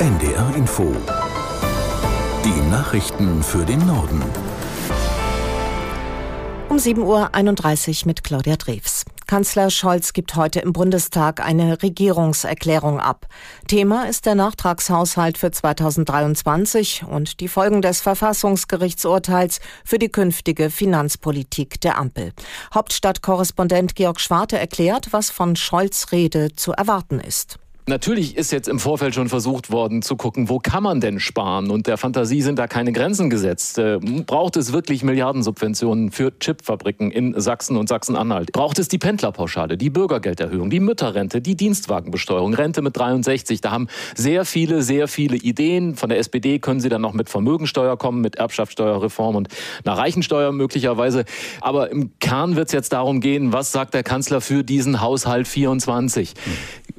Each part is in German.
NDR Info. Die Nachrichten für den Norden. Um 7.31 Uhr mit Claudia Drews. Kanzler Scholz gibt heute im Bundestag eine Regierungserklärung ab. Thema ist der Nachtragshaushalt für 2023 und die Folgen des Verfassungsgerichtsurteils für die künftige Finanzpolitik der Ampel. Hauptstadtkorrespondent Georg Schwarte erklärt, was von Scholz Rede zu erwarten ist. Natürlich ist jetzt im Vorfeld schon versucht worden zu gucken, wo kann man denn sparen? Und der Fantasie sind da keine Grenzen gesetzt. Äh, braucht es wirklich Milliardensubventionen für Chipfabriken in Sachsen und Sachsen-Anhalt? Braucht es die Pendlerpauschale, die Bürgergelderhöhung, die Mütterrente, die Dienstwagenbesteuerung, Rente mit 63? Da haben sehr viele, sehr viele Ideen. Von der SPD können sie dann noch mit Vermögensteuer kommen, mit Erbschaftssteuerreform und einer Reichensteuer möglicherweise. Aber im Kern wird es jetzt darum gehen, was sagt der Kanzler für diesen Haushalt 24?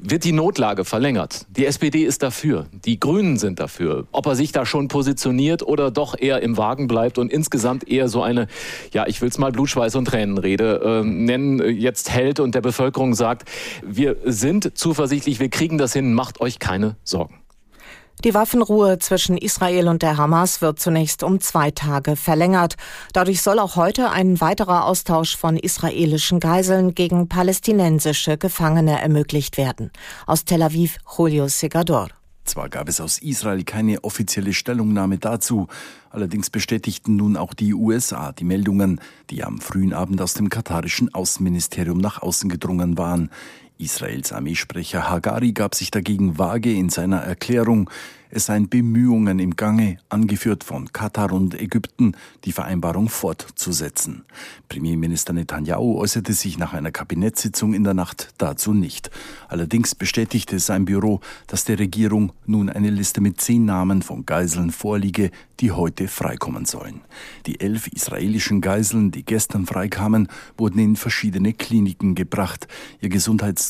Wird die Notlage verlängert. Die SPD ist dafür, die Grünen sind dafür. Ob er sich da schon positioniert oder doch eher im Wagen bleibt und insgesamt eher so eine, ja, ich will es mal Blutschweiß und Tränenrede äh, nennen, jetzt hält und der Bevölkerung sagt, wir sind zuversichtlich, wir kriegen das hin, macht euch keine Sorgen. Die Waffenruhe zwischen Israel und der Hamas wird zunächst um zwei Tage verlängert. Dadurch soll auch heute ein weiterer Austausch von israelischen Geiseln gegen palästinensische Gefangene ermöglicht werden. Aus Tel Aviv, Julio Segador. Zwar gab es aus Israel keine offizielle Stellungnahme dazu, allerdings bestätigten nun auch die USA die Meldungen, die am frühen Abend aus dem katarischen Außenministerium nach außen gedrungen waren. Israels Armeesprecher Hagari gab sich dagegen vage in seiner Erklärung, es seien Bemühungen im Gange, angeführt von Katar und Ägypten, die Vereinbarung fortzusetzen. Premierminister Netanyahu äußerte sich nach einer Kabinettssitzung in der Nacht dazu nicht. Allerdings bestätigte sein Büro, dass der Regierung nun eine Liste mit zehn Namen von Geiseln vorliege, die heute freikommen sollen. Die elf israelischen Geiseln, die gestern freikamen, wurden in verschiedene Kliniken gebracht. Ihr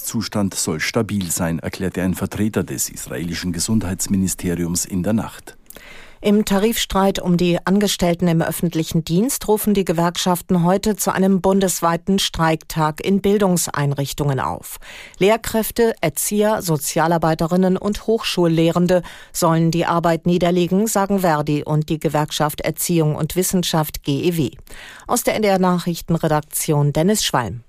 Gesundheitszustand soll stabil sein, erklärte ein Vertreter des israelischen Gesundheitsministeriums Ministeriums in der Nacht. Im Tarifstreit um die Angestellten im öffentlichen Dienst rufen die Gewerkschaften heute zu einem bundesweiten Streiktag in Bildungseinrichtungen auf. Lehrkräfte, Erzieher, Sozialarbeiterinnen und Hochschullehrende sollen die Arbeit niederlegen, sagen Verdi und die Gewerkschaft Erziehung und Wissenschaft GEW. Aus der NDR Nachrichtenredaktion Dennis Schwalm.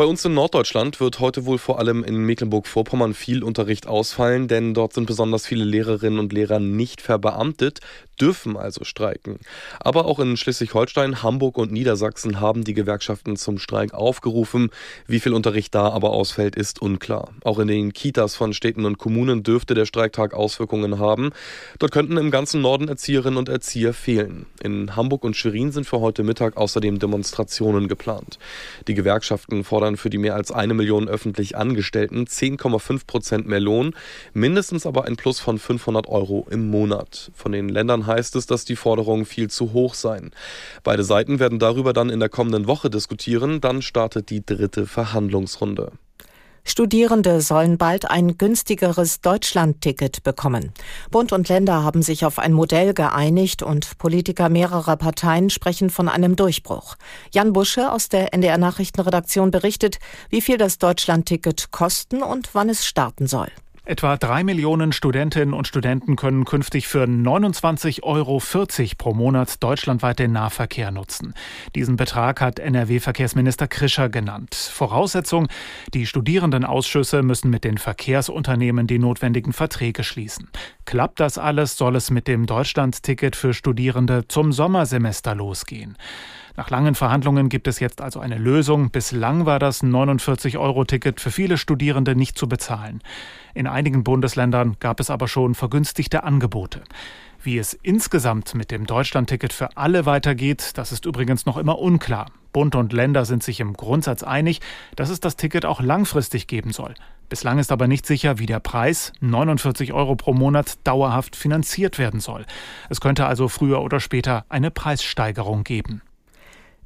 Bei uns in Norddeutschland wird heute wohl vor allem in Mecklenburg-Vorpommern viel Unterricht ausfallen, denn dort sind besonders viele Lehrerinnen und Lehrer nicht verbeamtet dürfen also streiken. Aber auch in Schleswig-Holstein, Hamburg und Niedersachsen haben die Gewerkschaften zum Streik aufgerufen. Wie viel Unterricht da aber ausfällt, ist unklar. Auch in den Kitas von Städten und Kommunen dürfte der Streiktag Auswirkungen haben. Dort könnten im ganzen Norden Erzieherinnen und Erzieher fehlen. In Hamburg und Schwerin sind für heute Mittag außerdem Demonstrationen geplant. Die Gewerkschaften fordern für die mehr als eine Million öffentlich Angestellten 10,5 Prozent mehr Lohn, mindestens aber ein Plus von 500 Euro im Monat. Von den Ländern heißt es, dass die Forderungen viel zu hoch seien. Beide Seiten werden darüber dann in der kommenden Woche diskutieren. Dann startet die dritte Verhandlungsrunde. Studierende sollen bald ein günstigeres Deutschlandticket bekommen. Bund und Länder haben sich auf ein Modell geeinigt und Politiker mehrerer Parteien sprechen von einem Durchbruch. Jan Busche aus der NDR Nachrichtenredaktion berichtet, wie viel das Deutschlandticket kosten und wann es starten soll. Etwa drei Millionen Studentinnen und Studenten können künftig für 29,40 Euro pro Monat deutschlandweit den Nahverkehr nutzen. Diesen Betrag hat NRW-Verkehrsminister Krischer genannt. Voraussetzung, die Studierendenausschüsse müssen mit den Verkehrsunternehmen die notwendigen Verträge schließen. Klappt das alles, soll es mit dem Deutschlandticket für Studierende zum Sommersemester losgehen. Nach langen Verhandlungen gibt es jetzt also eine Lösung. Bislang war das 49-Euro-Ticket für viele Studierende nicht zu bezahlen. In einigen Bundesländern gab es aber schon vergünstigte Angebote. Wie es insgesamt mit dem Deutschlandticket für alle weitergeht, das ist übrigens noch immer unklar. Bund und Länder sind sich im Grundsatz einig, dass es das Ticket auch langfristig geben soll. Bislang ist aber nicht sicher, wie der Preis, 49 Euro pro Monat, dauerhaft finanziert werden soll. Es könnte also früher oder später eine Preissteigerung geben.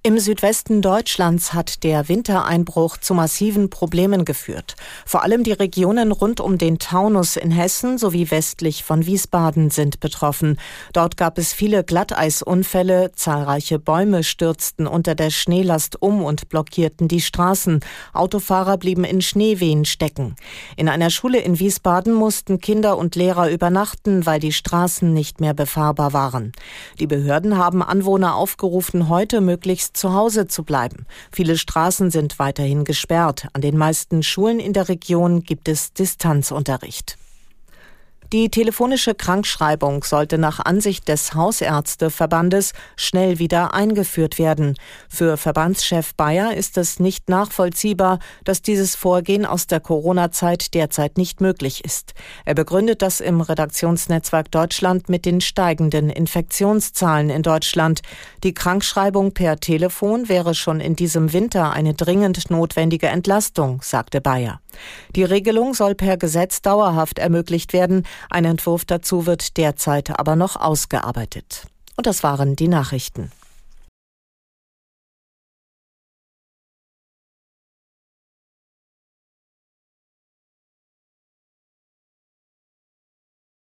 Im Südwesten Deutschlands hat der Wintereinbruch zu massiven Problemen geführt. Vor allem die Regionen rund um den Taunus in Hessen sowie westlich von Wiesbaden sind betroffen. Dort gab es viele Glatteisunfälle, zahlreiche Bäume stürzten unter der Schneelast um und blockierten die Straßen. Autofahrer blieben in Schneewehen stecken. In einer Schule in Wiesbaden mussten Kinder und Lehrer übernachten, weil die Straßen nicht mehr befahrbar waren. Die Behörden haben Anwohner aufgerufen, heute möglichst zu Hause zu bleiben. Viele Straßen sind weiterhin gesperrt. An den meisten Schulen in der Region gibt es Distanzunterricht. Die telefonische Krankschreibung sollte nach Ansicht des Hausärzteverbandes schnell wieder eingeführt werden. Für Verbandschef Bayer ist es nicht nachvollziehbar, dass dieses Vorgehen aus der Corona-Zeit derzeit nicht möglich ist. Er begründet das im Redaktionsnetzwerk Deutschland mit den steigenden Infektionszahlen in Deutschland. Die Krankschreibung per Telefon wäre schon in diesem Winter eine dringend notwendige Entlastung, sagte Bayer. Die Regelung soll per Gesetz dauerhaft ermöglicht werden. Ein Entwurf dazu wird derzeit aber noch ausgearbeitet. Und das waren die Nachrichten.